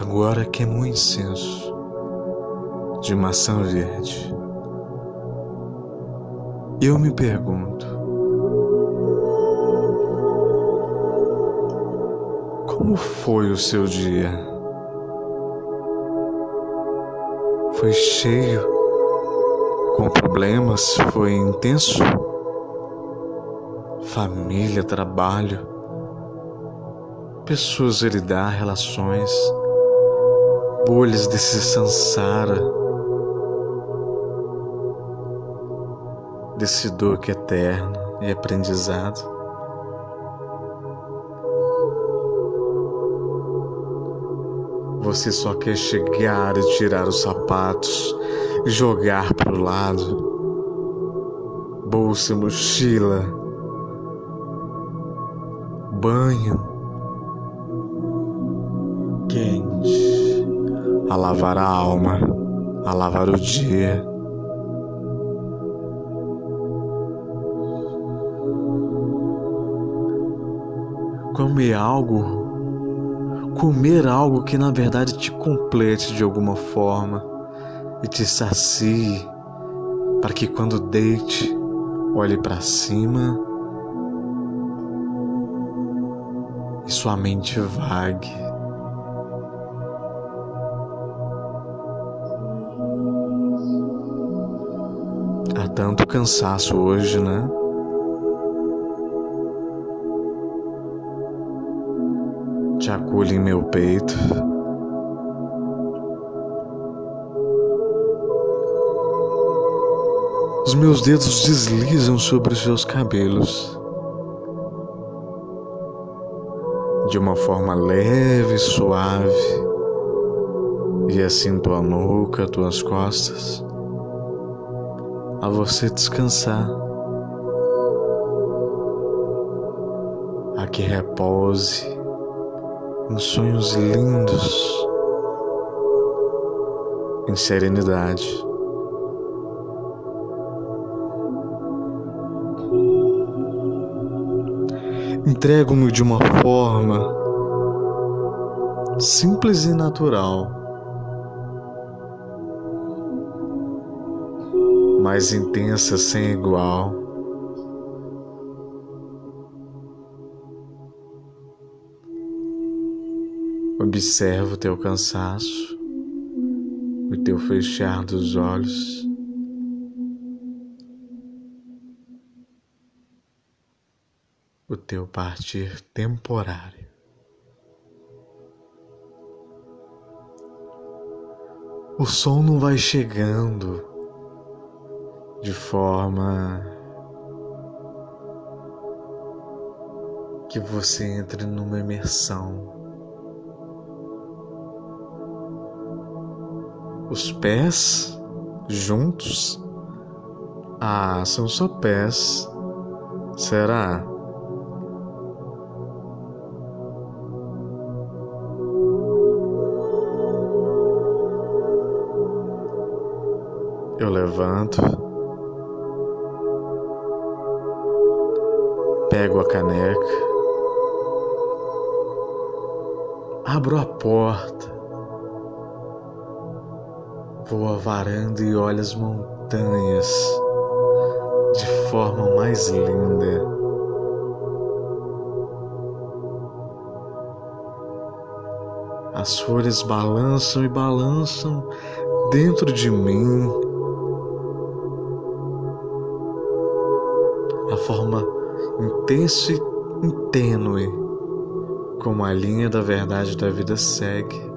agora queima um incenso de maçã verde. Eu me pergunto, como foi o seu dia? Foi cheio com problemas? Foi intenso? Família, trabalho, pessoas a lidar, relações, bolhas desse sansara, desse dor que é eterno e aprendizado. Você só quer chegar e tirar os sapatos jogar para o lado. Bolsa e mochila. Banho quente a lavar a alma, a lavar o dia. Comer algo comer algo que na verdade te complete de alguma forma e te sacie, para que quando deite, olhe para cima e sua mente vague. Tanto cansaço hoje, né? te acolho em meu peito. Os meus dedos deslizam sobre os seus cabelos de uma forma leve e suave, e assim tua nuca, tuas costas, a você descansar. A que repouse em sonhos lindos, em serenidade. Entrego-me de uma forma simples e natural, mais intensa sem igual. Observa o teu cansaço, o teu fechar dos olhos. O teu partir temporário. O sono vai chegando de forma que você entre numa imersão os pés juntos? Ah, são só pés. Será? Eu levanto, pego a caneca, abro a porta Vou à varanda e olho as montanhas de forma mais linda. As folhas balançam e balançam dentro de mim. A forma intensa e tênue como a linha da verdade da vida segue.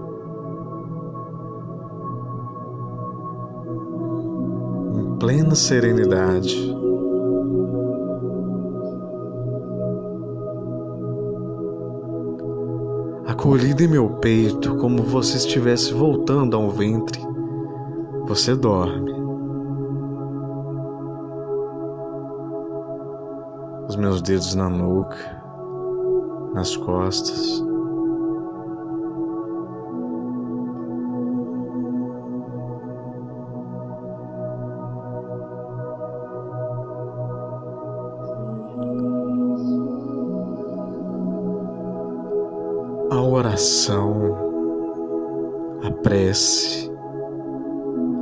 plena serenidade. Acolhida em meu peito, como você estivesse voltando a um ventre, você dorme. Meus dedos na nuca, nas costas. a oração a prece,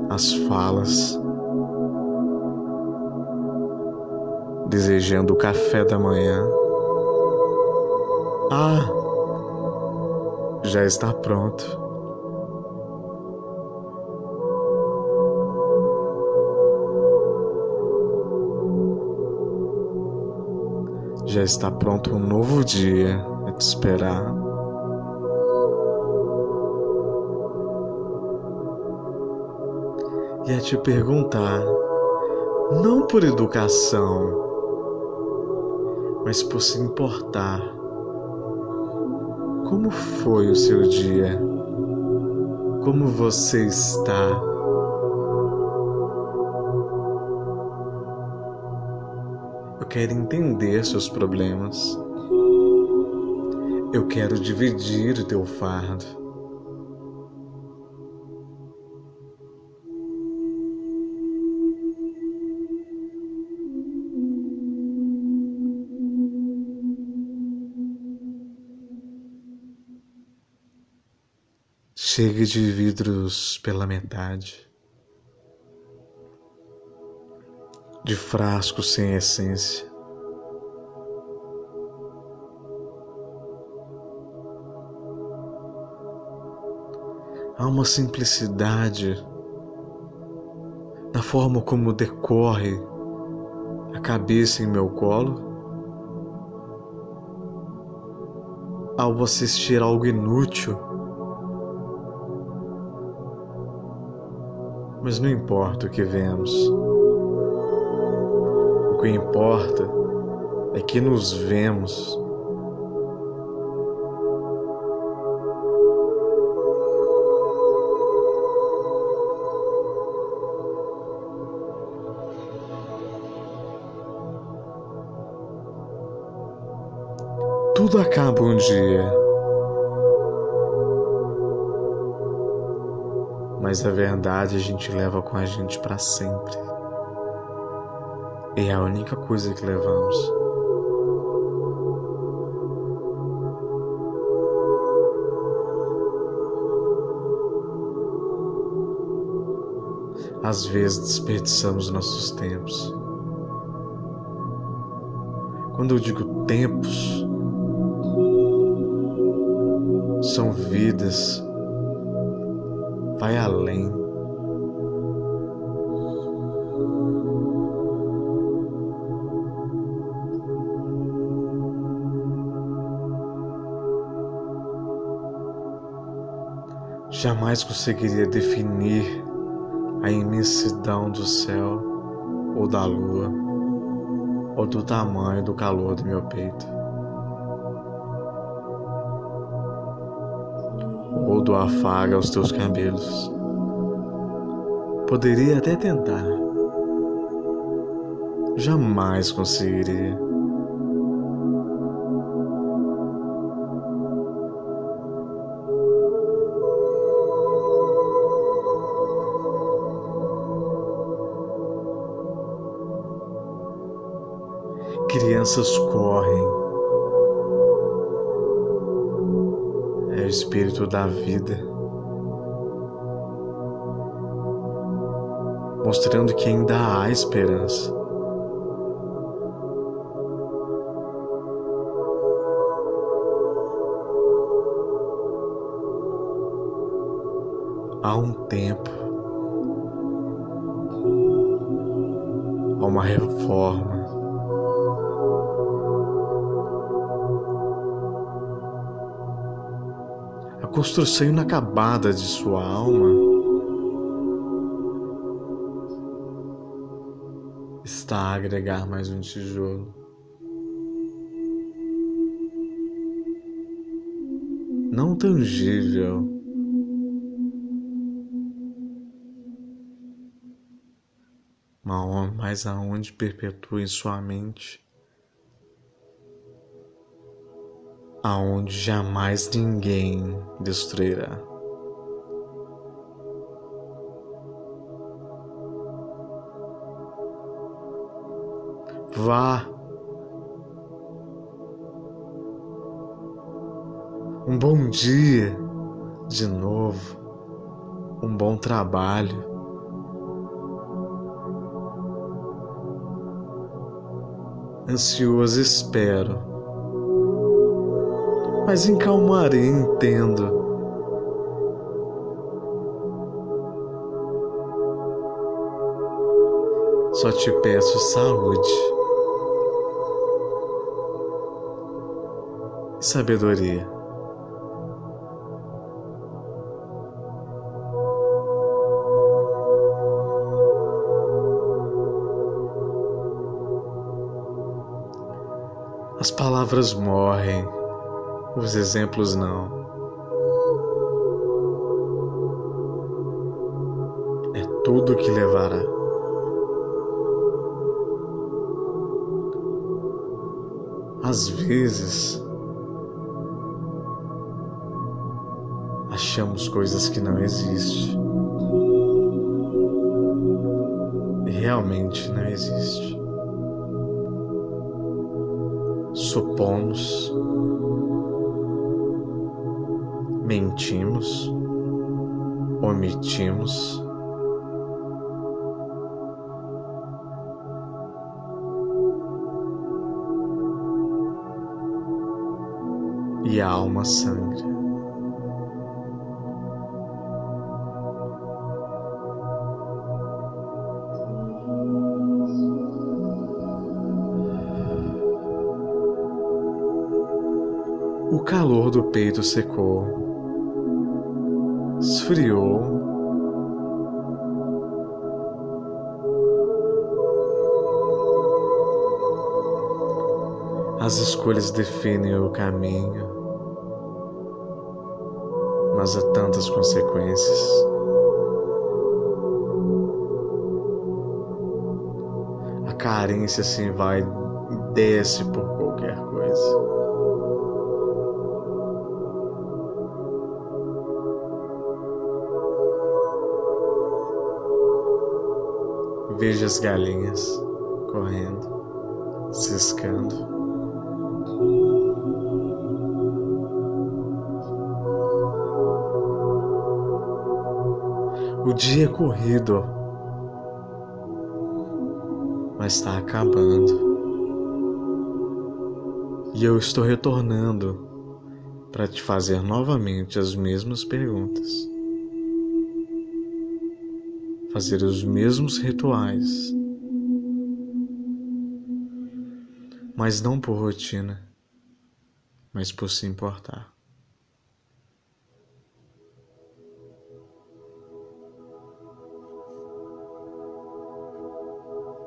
as falas, desejando o café da manhã. Ah, já está pronto. Já está pronto um novo dia a te esperar. E a te perguntar, não por educação, mas por se importar. Como foi o seu dia? Como você está? quero entender seus problemas. Eu quero dividir o teu fardo. Chega de vidros pela metade. de frasco sem essência. Há uma simplicidade na forma como decorre a cabeça em meu colo ao assistir algo inútil. Mas não importa o que vemos que importa é que nos vemos. Tudo acaba um dia. Mas a verdade a gente leva com a gente para sempre. É a única coisa que levamos. Às vezes desperdiçamos nossos tempos. Quando eu digo tempos, são vidas, vai além. Jamais conseguiria definir a imensidão do céu ou da lua ou do tamanho do calor do meu peito ou do afago aos teus cabelos. Poderia até tentar, jamais conseguiria. crianças correm. Espírito da vida, mostrando que ainda há esperança. Há um tempo, há uma reforma. Construção inacabada de sua alma. Está a agregar mais um tijolo. Não tangível, mas aonde perpetua em sua mente aonde jamais ninguém destruirá. Vá. Um bom dia de novo. um bom trabalho. Ansioso espero, mas em calmaria entendo. Só te peço saúde e sabedoria. As palavras morrem, os exemplos não. É tudo que levará. Às vezes, achamos coisas que não existem. Realmente não existe supomos, mentimos, omitimos. E a alma sangra. O calor do peito secou, esfriou. As escolhas definem o caminho, mas há tantas consequências. A carência se vai e desce por qualquer coisa. Veja as galinhas correndo, ciscando. O dia é corrido, mas está acabando. E eu estou retornando para te fazer novamente as mesmas perguntas fazer os mesmos rituais, mas não por rotina, mas por se importar.